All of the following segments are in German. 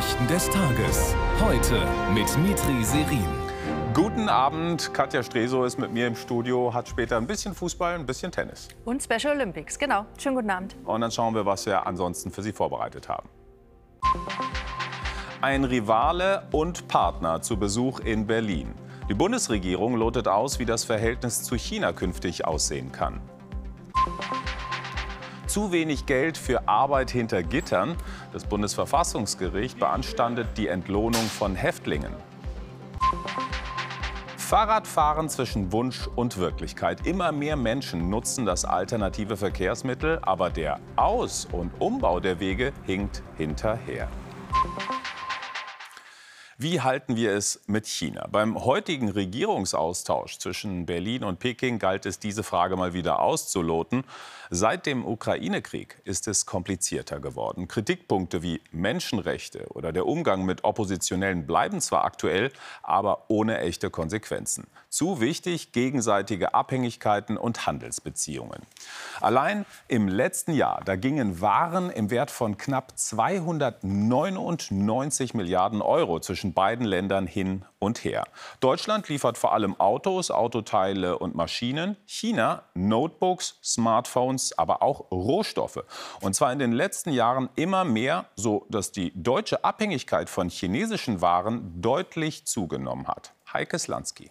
Nachrichten des Tages. Heute mit Mitri Serin. Guten Abend, Katja Streso ist mit mir im Studio, hat später ein bisschen Fußball, ein bisschen Tennis. Und Special Olympics, genau. Schönen guten Abend. Und dann schauen wir, was wir ansonsten für Sie vorbereitet haben. Ein Rivale und Partner zu Besuch in Berlin. Die Bundesregierung lotet aus, wie das Verhältnis zu China künftig aussehen kann. Zu wenig Geld für Arbeit hinter Gittern. Das Bundesverfassungsgericht beanstandet die Entlohnung von Häftlingen. Fahrradfahren zwischen Wunsch und Wirklichkeit. Immer mehr Menschen nutzen das alternative Verkehrsmittel, aber der Aus- und Umbau der Wege hinkt hinterher. Wie halten wir es mit China? Beim heutigen Regierungsaustausch zwischen Berlin und Peking galt es, diese Frage mal wieder auszuloten. Seit dem Ukraine-Krieg ist es komplizierter geworden. Kritikpunkte wie Menschenrechte oder der Umgang mit Oppositionellen bleiben zwar aktuell, aber ohne echte Konsequenzen. Zu wichtig gegenseitige Abhängigkeiten und Handelsbeziehungen. Allein im letzten Jahr, da gingen Waren im Wert von knapp 299 Milliarden Euro zwischen beiden Ländern hin und her. Deutschland liefert vor allem Autos, Autoteile und Maschinen. China Notebooks, Smartphones, aber auch Rohstoffe. Und zwar in den letzten Jahren immer mehr, so dass die deutsche Abhängigkeit von chinesischen Waren deutlich zugenommen hat. Heike Slansky.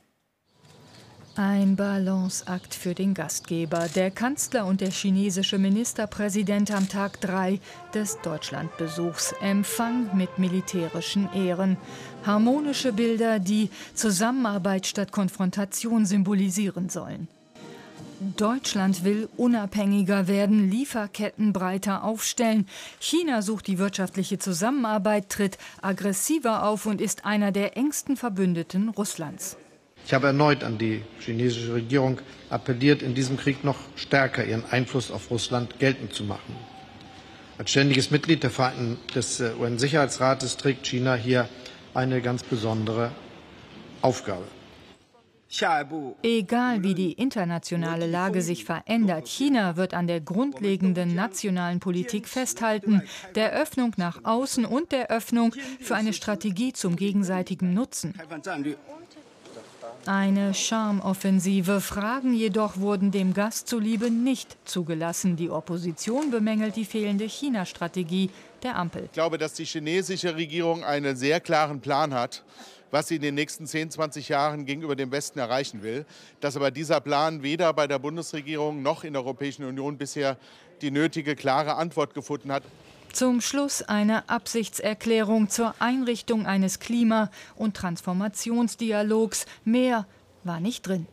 Ein Balanceakt für den Gastgeber, der Kanzler und der chinesische Ministerpräsident am Tag 3 des Deutschlandbesuchs. Empfang mit militärischen Ehren. Harmonische Bilder, die Zusammenarbeit statt Konfrontation symbolisieren sollen. Deutschland will unabhängiger werden, Lieferketten breiter aufstellen. China sucht die wirtschaftliche Zusammenarbeit, tritt aggressiver auf und ist einer der engsten Verbündeten Russlands. Ich habe erneut an die chinesische Regierung appelliert, in diesem Krieg noch stärker ihren Einfluss auf Russland geltend zu machen. Als ständiges Mitglied des äh, UN-Sicherheitsrates trägt China hier eine ganz besondere Aufgabe. Egal wie die internationale Lage sich verändert, China wird an der grundlegenden nationalen Politik festhalten, der Öffnung nach außen und der Öffnung für eine Strategie zum gegenseitigen Nutzen. Eine Charmoffensive. Fragen jedoch wurden dem Gast zuliebe nicht zugelassen. Die Opposition bemängelt die fehlende China-Strategie der Ampel. Ich glaube, dass die chinesische Regierung einen sehr klaren Plan hat, was sie in den nächsten 10, 20 Jahren gegenüber dem Westen erreichen will. Dass aber dieser Plan weder bei der Bundesregierung noch in der Europäischen Union bisher die nötige klare Antwort gefunden hat. Zum Schluss eine Absichtserklärung zur Einrichtung eines Klima- und Transformationsdialogs. Mehr war nicht drin.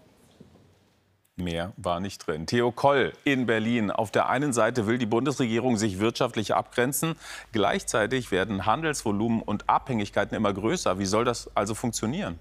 Mehr war nicht drin. Theo Koll in Berlin. Auf der einen Seite will die Bundesregierung sich wirtschaftlich abgrenzen. Gleichzeitig werden Handelsvolumen und Abhängigkeiten immer größer. Wie soll das also funktionieren?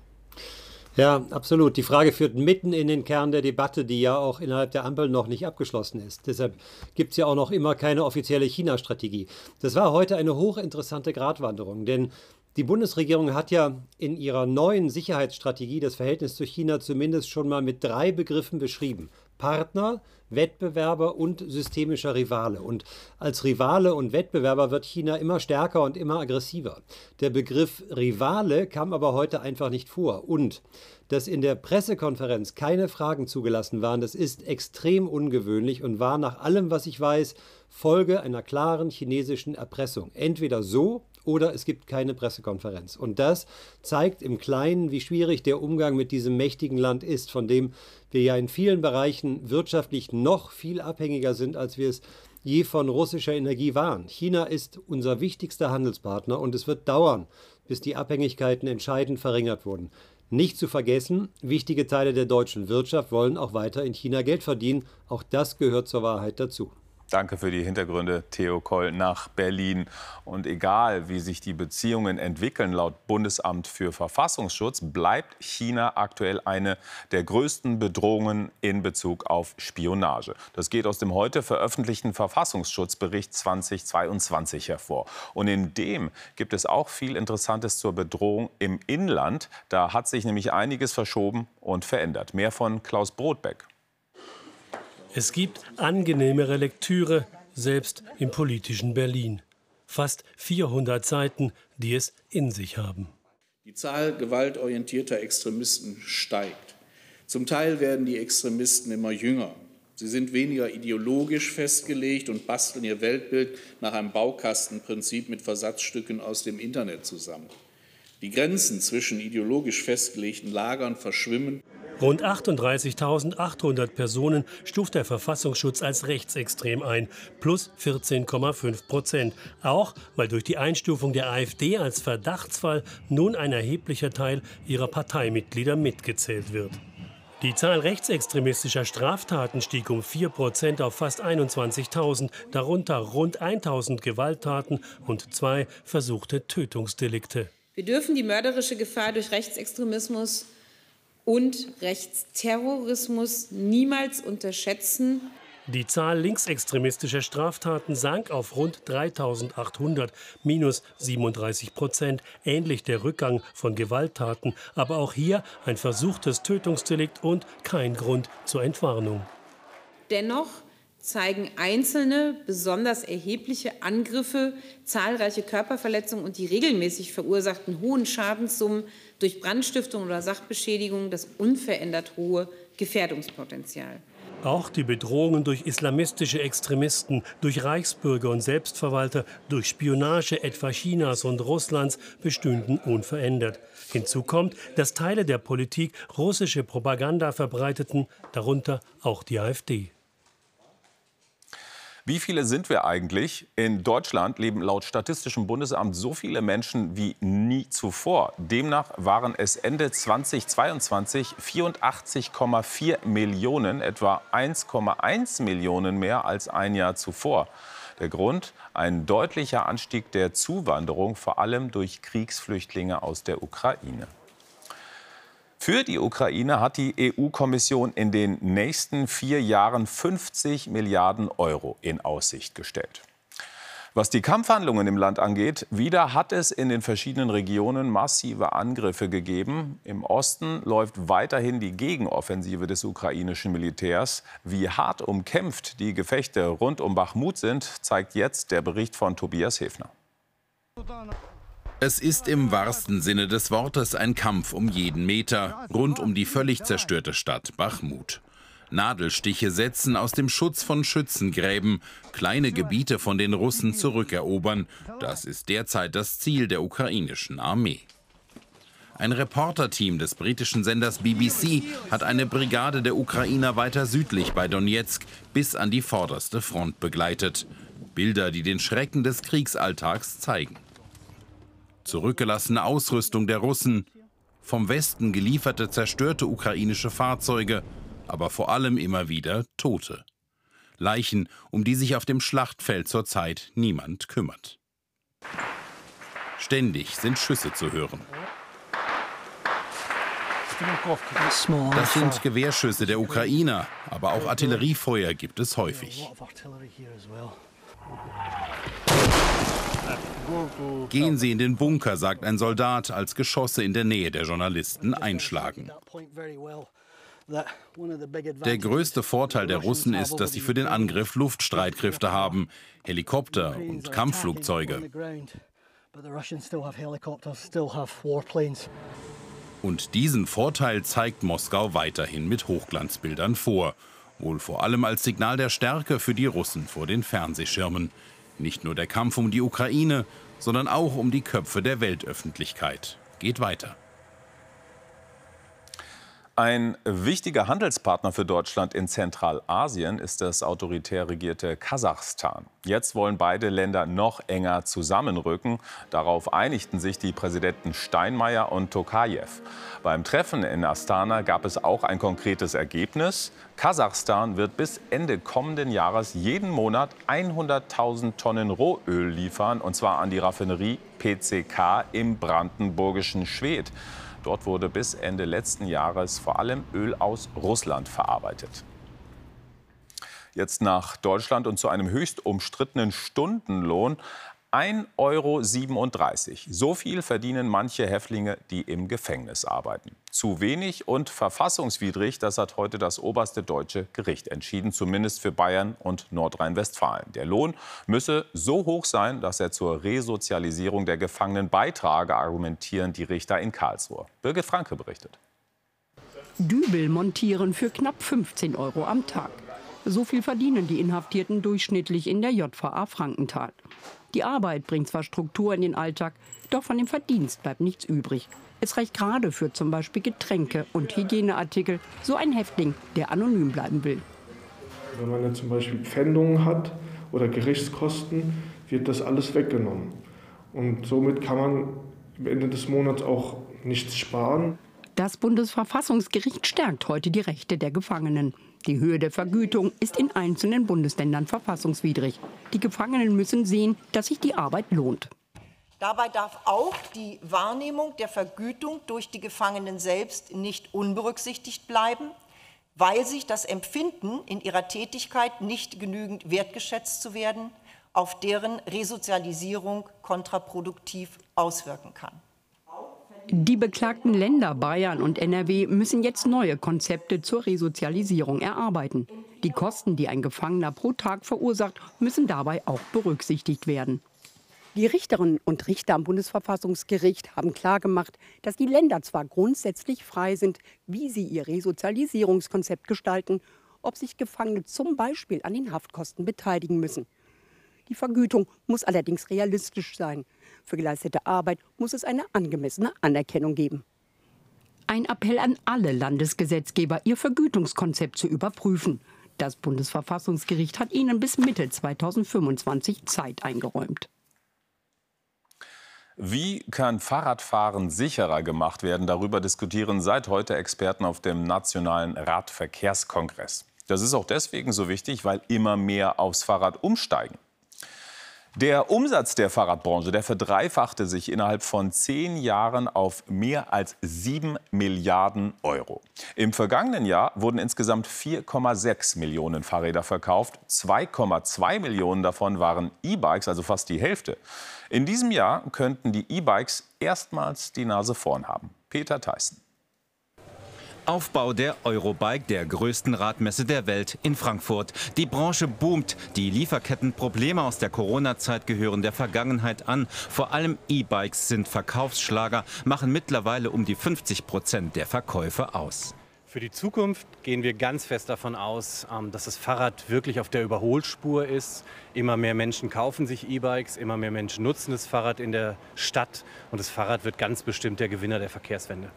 Ja, absolut. Die Frage führt mitten in den Kern der Debatte, die ja auch innerhalb der Ampel noch nicht abgeschlossen ist. Deshalb gibt es ja auch noch immer keine offizielle China-Strategie. Das war heute eine hochinteressante Gratwanderung, denn die Bundesregierung hat ja in ihrer neuen Sicherheitsstrategie das Verhältnis zu China zumindest schon mal mit drei Begriffen beschrieben. Partner, Wettbewerber und systemischer Rivale. Und als Rivale und Wettbewerber wird China immer stärker und immer aggressiver. Der Begriff Rivale kam aber heute einfach nicht vor. Und dass in der Pressekonferenz keine Fragen zugelassen waren, das ist extrem ungewöhnlich und war nach allem, was ich weiß, Folge einer klaren chinesischen Erpressung. Entweder so oder es gibt keine Pressekonferenz. Und das zeigt im Kleinen, wie schwierig der Umgang mit diesem mächtigen Land ist, von dem wir ja in vielen Bereichen wirtschaftlich noch viel abhängiger sind, als wir es je von russischer Energie waren. China ist unser wichtigster Handelspartner und es wird dauern, bis die Abhängigkeiten entscheidend verringert wurden. Nicht zu vergessen, wichtige Teile der deutschen Wirtschaft wollen auch weiter in China Geld verdienen. Auch das gehört zur Wahrheit dazu. Danke für die Hintergründe, Theo Koll nach Berlin. Und egal, wie sich die Beziehungen entwickeln, laut Bundesamt für Verfassungsschutz bleibt China aktuell eine der größten Bedrohungen in Bezug auf Spionage. Das geht aus dem heute veröffentlichten Verfassungsschutzbericht 2022 hervor. Und in dem gibt es auch viel Interessantes zur Bedrohung im Inland. Da hat sich nämlich einiges verschoben und verändert. Mehr von Klaus Brotbeck. Es gibt angenehmere Lektüre, selbst im politischen Berlin. fast 400 Seiten, die es in sich haben. Die Zahl gewaltorientierter Extremisten steigt. Zum Teil werden die Extremisten immer jünger. Sie sind weniger ideologisch festgelegt und basteln ihr Weltbild nach einem Baukastenprinzip mit Versatzstücken aus dem Internet zusammen. Die Grenzen zwischen ideologisch festgelegten Lagern verschwimmen. Rund 38.800 Personen stuft der Verfassungsschutz als rechtsextrem ein, plus 14,5 Prozent. Auch weil durch die Einstufung der AfD als Verdachtsfall nun ein erheblicher Teil ihrer Parteimitglieder mitgezählt wird. Die Zahl rechtsextremistischer Straftaten stieg um 4 Prozent auf fast 21.000, darunter rund 1.000 Gewalttaten und zwei versuchte Tötungsdelikte. Wir dürfen die mörderische Gefahr durch Rechtsextremismus und Rechtsterrorismus niemals unterschätzen. Die Zahl linksextremistischer Straftaten sank auf rund 3800, minus 37 Prozent, ähnlich der Rückgang von Gewalttaten, aber auch hier ein versuchtes Tötungsdelikt und kein Grund zur Entwarnung. Dennoch zeigen einzelne besonders erhebliche Angriffe, zahlreiche Körperverletzungen und die regelmäßig verursachten hohen Schadenssummen durch Brandstiftung oder Sachbeschädigung das unverändert hohe Gefährdungspotenzial. Auch die Bedrohungen durch islamistische Extremisten, durch Reichsbürger und Selbstverwalter, durch Spionage etwa Chinas und Russlands bestünden unverändert. Hinzu kommt, dass Teile der Politik russische Propaganda verbreiteten, darunter auch die AfD. Wie viele sind wir eigentlich? In Deutschland leben laut Statistischem Bundesamt so viele Menschen wie nie zuvor. Demnach waren es Ende 2022 84,4 Millionen, etwa 1,1 Millionen mehr als ein Jahr zuvor. Der Grund? Ein deutlicher Anstieg der Zuwanderung, vor allem durch Kriegsflüchtlinge aus der Ukraine. Für die Ukraine hat die EU-Kommission in den nächsten vier Jahren 50 Milliarden Euro in Aussicht gestellt. Was die Kampfhandlungen im Land angeht, wieder hat es in den verschiedenen Regionen massive Angriffe gegeben. Im Osten läuft weiterhin die Gegenoffensive des ukrainischen Militärs. Wie hart umkämpft die Gefechte rund um Bachmut sind, zeigt jetzt der Bericht von Tobias Hefner. Es ist im wahrsten Sinne des Wortes ein Kampf um jeden Meter rund um die völlig zerstörte Stadt Bachmut. Nadelstiche setzen aus dem Schutz von Schützengräben, kleine Gebiete von den Russen zurückerobern. Das ist derzeit das Ziel der ukrainischen Armee. Ein Reporterteam des britischen Senders BBC hat eine Brigade der Ukrainer weiter südlich bei Donetsk bis an die vorderste Front begleitet. Bilder, die den Schrecken des Kriegsalltags zeigen zurückgelassene Ausrüstung der Russen, vom Westen gelieferte zerstörte ukrainische Fahrzeuge, aber vor allem immer wieder Tote. Leichen, um die sich auf dem Schlachtfeld zurzeit niemand kümmert. Ständig sind Schüsse zu hören. Das sind Gewehrschüsse der Ukrainer, aber auch Artilleriefeuer gibt es häufig. Gehen Sie in den Bunker, sagt ein Soldat, als Geschosse in der Nähe der Journalisten einschlagen. Der größte Vorteil der Russen ist, dass sie für den Angriff Luftstreitkräfte haben, Helikopter und Kampfflugzeuge. Und diesen Vorteil zeigt Moskau weiterhin mit Hochglanzbildern vor. Wohl vor allem als Signal der Stärke für die Russen vor den Fernsehschirmen. Nicht nur der Kampf um die Ukraine, sondern auch um die Köpfe der Weltöffentlichkeit geht weiter. Ein wichtiger Handelspartner für Deutschland in Zentralasien ist das autoritär regierte Kasachstan. Jetzt wollen beide Länder noch enger zusammenrücken. Darauf einigten sich die Präsidenten Steinmeier und Tokajew. Beim Treffen in Astana gab es auch ein konkretes Ergebnis. Kasachstan wird bis Ende kommenden Jahres jeden Monat 100.000 Tonnen Rohöl liefern, und zwar an die Raffinerie PCK im brandenburgischen Schwedt. Dort wurde bis Ende letzten Jahres vor allem Öl aus Russland verarbeitet. Jetzt nach Deutschland und zu einem höchst umstrittenen Stundenlohn. 1,37 Euro. So viel verdienen manche Häftlinge, die im Gefängnis arbeiten. Zu wenig und verfassungswidrig, das hat heute das oberste deutsche Gericht entschieden, zumindest für Bayern und Nordrhein-Westfalen. Der Lohn müsse so hoch sein, dass er zur Resozialisierung der Gefangenen beitrage, argumentieren die Richter in Karlsruhe. Birgit Franke berichtet. Dübel montieren für knapp 15 Euro am Tag. So viel verdienen die Inhaftierten durchschnittlich in der JVA Frankenthal. Die Arbeit bringt zwar Struktur in den Alltag, doch von dem Verdienst bleibt nichts übrig. Es reicht gerade für zum Beispiel Getränke und Hygieneartikel, so ein Häftling, der anonym bleiben will. Wenn man jetzt zum Beispiel Pfändungen hat oder Gerichtskosten, wird das alles weggenommen. Und somit kann man am Ende des Monats auch nichts sparen. Das Bundesverfassungsgericht stärkt heute die Rechte der Gefangenen. Die Höhe der Vergütung ist in einzelnen Bundesländern verfassungswidrig. Die Gefangenen müssen sehen, dass sich die Arbeit lohnt. Dabei darf auch die Wahrnehmung der Vergütung durch die Gefangenen selbst nicht unberücksichtigt bleiben, weil sich das Empfinden, in ihrer Tätigkeit nicht genügend wertgeschätzt zu werden, auf deren Resozialisierung kontraproduktiv auswirken kann. Die beklagten Länder Bayern und NRW müssen jetzt neue Konzepte zur Resozialisierung erarbeiten. Die Kosten, die ein Gefangener pro Tag verursacht, müssen dabei auch berücksichtigt werden. Die Richterinnen und Richter am Bundesverfassungsgericht haben klargemacht, dass die Länder zwar grundsätzlich frei sind, wie sie ihr Resozialisierungskonzept gestalten, ob sich Gefangene zum Beispiel an den Haftkosten beteiligen müssen. Die Vergütung muss allerdings realistisch sein. Für geleistete Arbeit muss es eine angemessene Anerkennung geben. Ein Appell an alle Landesgesetzgeber, ihr Vergütungskonzept zu überprüfen. Das Bundesverfassungsgericht hat ihnen bis Mitte 2025 Zeit eingeräumt. Wie kann Fahrradfahren sicherer gemacht werden? Darüber diskutieren seit heute Experten auf dem Nationalen Radverkehrskongress. Das ist auch deswegen so wichtig, weil immer mehr aufs Fahrrad umsteigen. Der Umsatz der Fahrradbranche, der verdreifachte sich innerhalb von zehn Jahren auf mehr als sieben Milliarden Euro. Im vergangenen Jahr wurden insgesamt 4,6 Millionen Fahrräder verkauft. 2,2 Millionen davon waren E-Bikes, also fast die Hälfte. In diesem Jahr könnten die E-Bikes erstmals die Nase vorn haben. Peter Theissen. Aufbau der Eurobike, der größten Radmesse der Welt in Frankfurt. Die Branche boomt. Die Lieferkettenprobleme aus der Corona-Zeit gehören der Vergangenheit an. Vor allem E-Bikes sind Verkaufsschlager, machen mittlerweile um die 50 Prozent der Verkäufe aus. Für die Zukunft gehen wir ganz fest davon aus, ähm, dass das Fahrrad wirklich auf der Überholspur ist. Immer mehr Menschen kaufen sich E-Bikes, immer mehr Menschen nutzen das Fahrrad in der Stadt und das Fahrrad wird ganz bestimmt der Gewinner der Verkehrswende.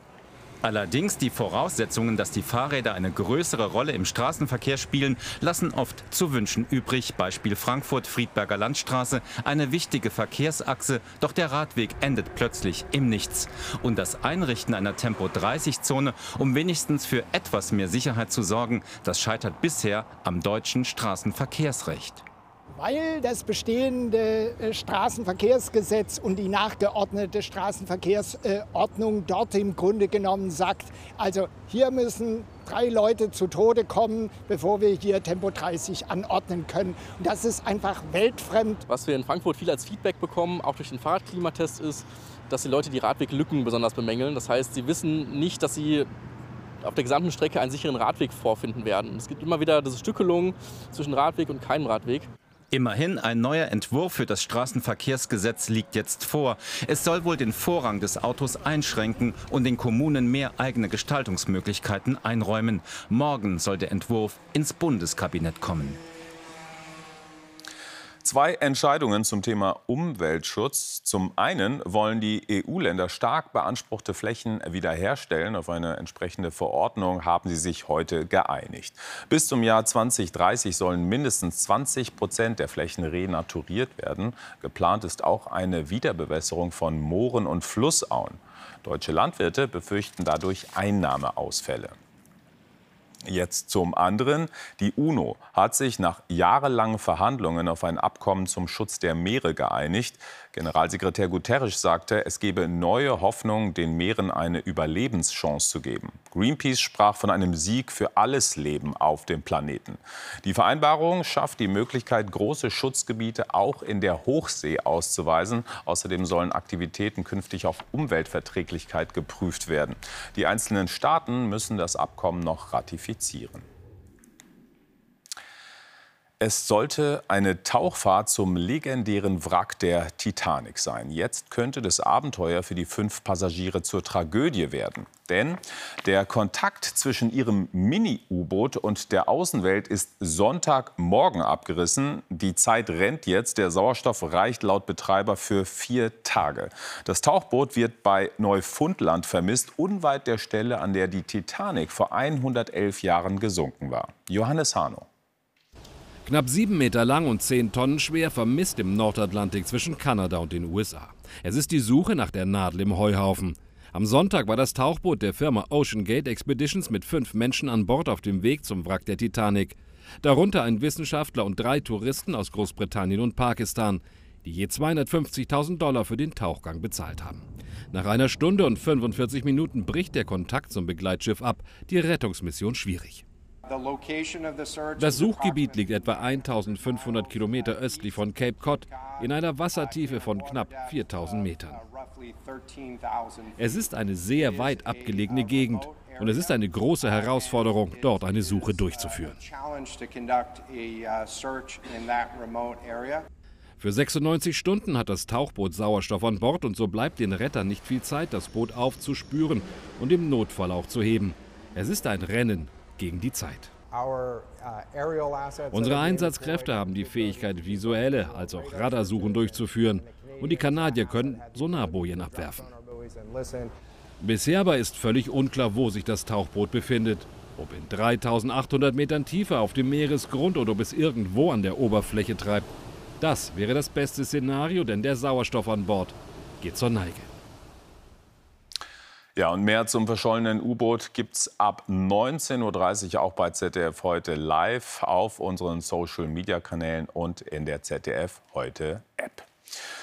Allerdings die Voraussetzungen, dass die Fahrräder eine größere Rolle im Straßenverkehr spielen, lassen oft zu wünschen übrig. Beispiel Frankfurt-Friedberger Landstraße, eine wichtige Verkehrsachse, doch der Radweg endet plötzlich im Nichts. Und das Einrichten einer Tempo-30-Zone, um wenigstens für etwas mehr Sicherheit zu sorgen, das scheitert bisher am deutschen Straßenverkehrsrecht weil das bestehende äh, Straßenverkehrsgesetz und die nachgeordnete Straßenverkehrsordnung dort im Grunde genommen sagt, also hier müssen drei Leute zu Tode kommen, bevor wir hier Tempo 30 anordnen können. Und das ist einfach weltfremd. Was wir in Frankfurt viel als Feedback bekommen, auch durch den Fahrradklimatest, ist, dass die Leute die Radweglücken besonders bemängeln. Das heißt, sie wissen nicht, dass sie auf der gesamten Strecke einen sicheren Radweg vorfinden werden. Es gibt immer wieder diese Stückelung zwischen Radweg und keinem Radweg. Immerhin, ein neuer Entwurf für das Straßenverkehrsgesetz liegt jetzt vor. Es soll wohl den Vorrang des Autos einschränken und den Kommunen mehr eigene Gestaltungsmöglichkeiten einräumen. Morgen soll der Entwurf ins Bundeskabinett kommen. Zwei Entscheidungen zum Thema Umweltschutz. Zum einen wollen die EU-Länder stark beanspruchte Flächen wiederherstellen. Auf eine entsprechende Verordnung haben sie sich heute geeinigt. Bis zum Jahr 2030 sollen mindestens 20 Prozent der Flächen renaturiert werden. Geplant ist auch eine Wiederbewässerung von Mooren und Flussauen. Deutsche Landwirte befürchten dadurch Einnahmeausfälle. Jetzt zum anderen. Die UNO hat sich nach jahrelangen Verhandlungen auf ein Abkommen zum Schutz der Meere geeinigt. Generalsekretär Guterres sagte, es gebe neue Hoffnung, den Meeren eine Überlebenschance zu geben. Greenpeace sprach von einem Sieg für alles Leben auf dem Planeten. Die Vereinbarung schafft die Möglichkeit, große Schutzgebiete auch in der Hochsee auszuweisen. Außerdem sollen Aktivitäten künftig auf Umweltverträglichkeit geprüft werden. Die einzelnen Staaten müssen das Abkommen noch ratifizieren. Es sollte eine Tauchfahrt zum legendären Wrack der Titanic sein. Jetzt könnte das Abenteuer für die fünf Passagiere zur Tragödie werden. Denn der Kontakt zwischen ihrem Mini-U-Boot und der Außenwelt ist Sonntagmorgen abgerissen. Die Zeit rennt jetzt. Der Sauerstoff reicht laut Betreiber für vier Tage. Das Tauchboot wird bei Neufundland vermisst, unweit der Stelle, an der die Titanic vor 111 Jahren gesunken war. Johannes Hano. Knapp sieben Meter lang und zehn Tonnen schwer, vermisst im Nordatlantik zwischen Kanada und den USA. Es ist die Suche nach der Nadel im Heuhaufen. Am Sonntag war das Tauchboot der Firma Ocean Gate Expeditions mit fünf Menschen an Bord auf dem Weg zum Wrack der Titanic. Darunter ein Wissenschaftler und drei Touristen aus Großbritannien und Pakistan, die je 250.000 Dollar für den Tauchgang bezahlt haben. Nach einer Stunde und 45 Minuten bricht der Kontakt zum Begleitschiff ab, die Rettungsmission schwierig. Das Suchgebiet liegt etwa 1500 Kilometer östlich von Cape Cod in einer Wassertiefe von knapp 4000 Metern. Es ist eine sehr weit abgelegene Gegend und es ist eine große Herausforderung, dort eine Suche durchzuführen. Für 96 Stunden hat das Tauchboot Sauerstoff an Bord und so bleibt den Rettern nicht viel Zeit, das Boot aufzuspüren und im Notfall auch zu heben. Es ist ein Rennen gegen die Zeit. Unsere Einsatzkräfte haben die Fähigkeit, visuelle als auch Radarsuchen durchzuführen. Und die Kanadier können Sonarbojen abwerfen. Bisher aber ist völlig unklar, wo sich das Tauchboot befindet. Ob in 3800 Metern Tiefe auf dem Meeresgrund oder ob es irgendwo an der Oberfläche treibt. Das wäre das beste Szenario, denn der Sauerstoff an Bord geht zur Neige. Ja, und mehr zum verschollenen U-Boot gibt es ab 19.30 Uhr auch bei ZDF heute live auf unseren Social-Media-Kanälen und in der ZDF heute App.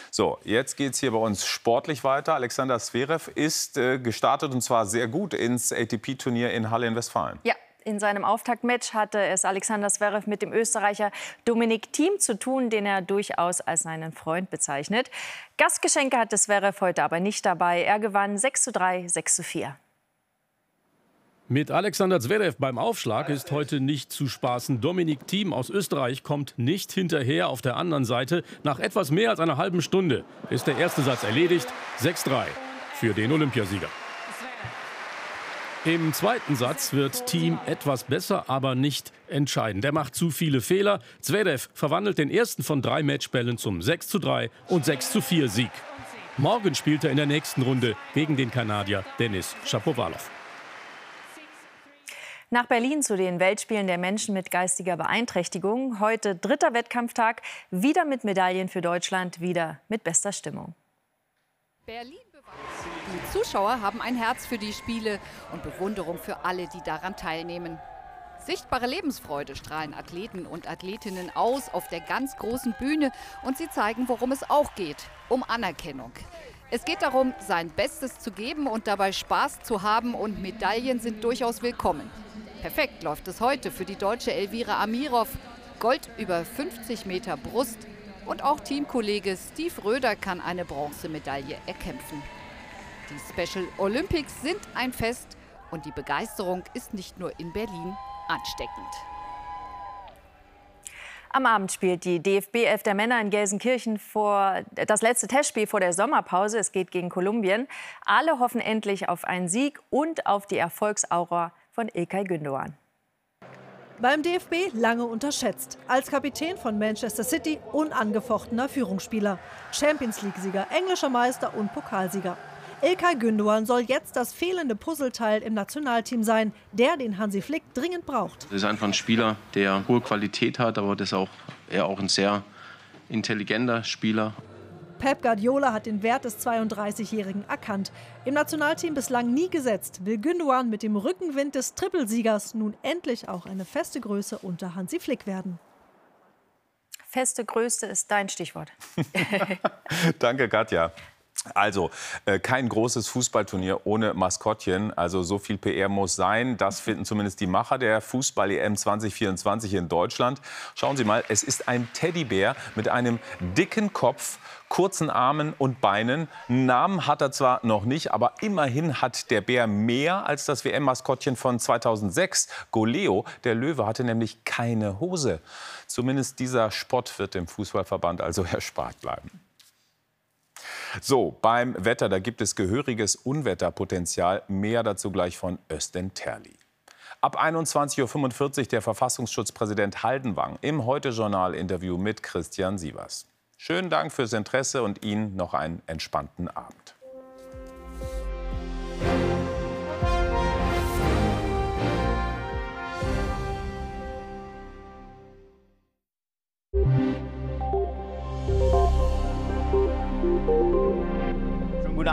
So, jetzt geht es hier bei uns sportlich weiter. Alexander Zverev ist äh, gestartet und zwar sehr gut ins ATP-Turnier in Halle in Westfalen. Ja, in seinem Auftaktmatch hatte es Alexander Zverev mit dem Österreicher Dominik Thiem zu tun, den er durchaus als seinen Freund bezeichnet. Gastgeschenke hatte Zverev heute aber nicht dabei. Er gewann 6 zu 3, 6 zu 4. Mit Alexander Zverev beim Aufschlag ist heute nicht zu spaßen. Dominik Thiem aus Österreich kommt nicht hinterher auf der anderen Seite. Nach etwas mehr als einer halben Stunde ist der erste Satz erledigt. 6-3 für den Olympiasieger. Im zweiten Satz wird Team etwas besser, aber nicht entscheidend. Der macht zu viele Fehler. Zverev verwandelt den ersten von drei Matchbällen zum 6 zu 3 und 6 zu 4 Sieg. Morgen spielt er in der nächsten Runde gegen den Kanadier Denis Shapovalov. Nach Berlin zu den Weltspielen der Menschen mit geistiger Beeinträchtigung. Heute dritter Wettkampftag, wieder mit Medaillen für Deutschland, wieder mit bester Stimmung. Berlin die Zuschauer haben ein Herz für die Spiele und Bewunderung für alle, die daran teilnehmen. Sichtbare Lebensfreude strahlen Athleten und Athletinnen aus auf der ganz großen Bühne und sie zeigen, worum es auch geht, um Anerkennung. Es geht darum, sein Bestes zu geben und dabei Spaß zu haben und Medaillen sind durchaus willkommen. Perfekt läuft es heute für die deutsche Elvira Amirov. Gold über 50 Meter Brust und auch Teamkollege Steve Röder kann eine Bronzemedaille erkämpfen. Die Special Olympics sind ein Fest und die Begeisterung ist nicht nur in Berlin ansteckend. Am Abend spielt die DFB 11 der Männer in Gelsenkirchen vor das letzte Testspiel vor der Sommerpause. Es geht gegen Kolumbien. Alle hoffen endlich auf einen Sieg und auf die Erfolgsaura von Ilkay Gündoğan. Beim DFB lange unterschätzt. Als Kapitän von Manchester City unangefochtener Führungsspieler. Champions League-Sieger, englischer Meister und Pokalsieger. Ilkay Gündoğan soll jetzt das fehlende Puzzleteil im Nationalteam sein, der den Hansi Flick dringend braucht. Das ist einfach ein Spieler, der hohe Qualität hat, aber das auch, er auch ein sehr intelligenter Spieler. Pep Guardiola hat den Wert des 32-Jährigen erkannt. Im Nationalteam bislang nie gesetzt, will Gündogan mit dem Rückenwind des Trippelsiegers nun endlich auch eine feste Größe unter Hansi Flick werden. Feste Größe ist dein Stichwort. Danke, Katja. Also, äh, kein großes Fußballturnier ohne Maskottchen. Also, so viel PR muss sein. Das finden zumindest die Macher der Fußball-EM 2024 in Deutschland. Schauen Sie mal, es ist ein Teddybär mit einem dicken Kopf, kurzen Armen und Beinen. Einen Namen hat er zwar noch nicht, aber immerhin hat der Bär mehr als das WM-Maskottchen von 2006. Goleo, der Löwe, hatte nämlich keine Hose. Zumindest dieser Spott wird dem Fußballverband also erspart bleiben. So, beim Wetter, da gibt es gehöriges Unwetterpotenzial. Mehr dazu gleich von Östen Terli. Ab 21.45 Uhr der Verfassungsschutzpräsident Haldenwang im Heute-Journal-Interview mit Christian Sievers. Schönen Dank fürs Interesse und Ihnen noch einen entspannten Abend.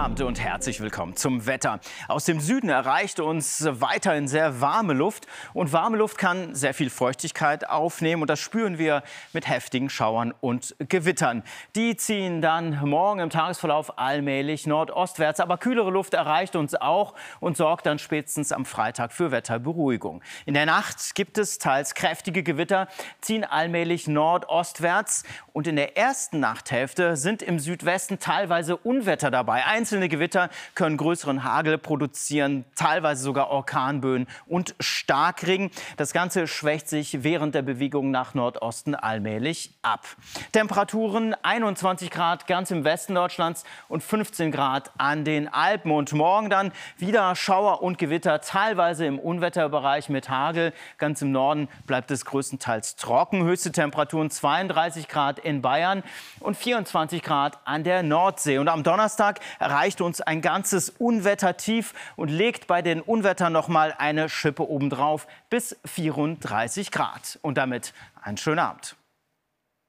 Abend und herzlich willkommen zum Wetter. Aus dem Süden erreicht uns weiterhin sehr warme Luft. Und warme Luft kann sehr viel Feuchtigkeit aufnehmen. Und das spüren wir mit heftigen Schauern und Gewittern. Die ziehen dann morgen im Tagesverlauf allmählich nordostwärts. Aber kühlere Luft erreicht uns auch und sorgt dann spätestens am Freitag für Wetterberuhigung. In der Nacht gibt es teils kräftige Gewitter, ziehen allmählich nordostwärts. Und in der ersten Nachthälfte sind im Südwesten teilweise Unwetter dabei. Einzelne Gewitter können größeren Hagel produzieren, teilweise sogar Orkanböen und Starkregen. Das Ganze schwächt sich während der Bewegung nach Nordosten allmählich ab. Temperaturen 21 Grad ganz im Westen Deutschlands und 15 Grad an den Alpen. Und morgen dann wieder Schauer und Gewitter, teilweise im Unwetterbereich mit Hagel. Ganz im Norden bleibt es größtenteils trocken. Höchste Temperaturen 32 Grad in Bayern und 24 Grad an der Nordsee. Und am Donnerstag erreicht uns ein ganzes Unwettertief und legt bei den Unwettern noch mal eine Schippe obendrauf bis 34 Grad. Und damit einen schönen Abend.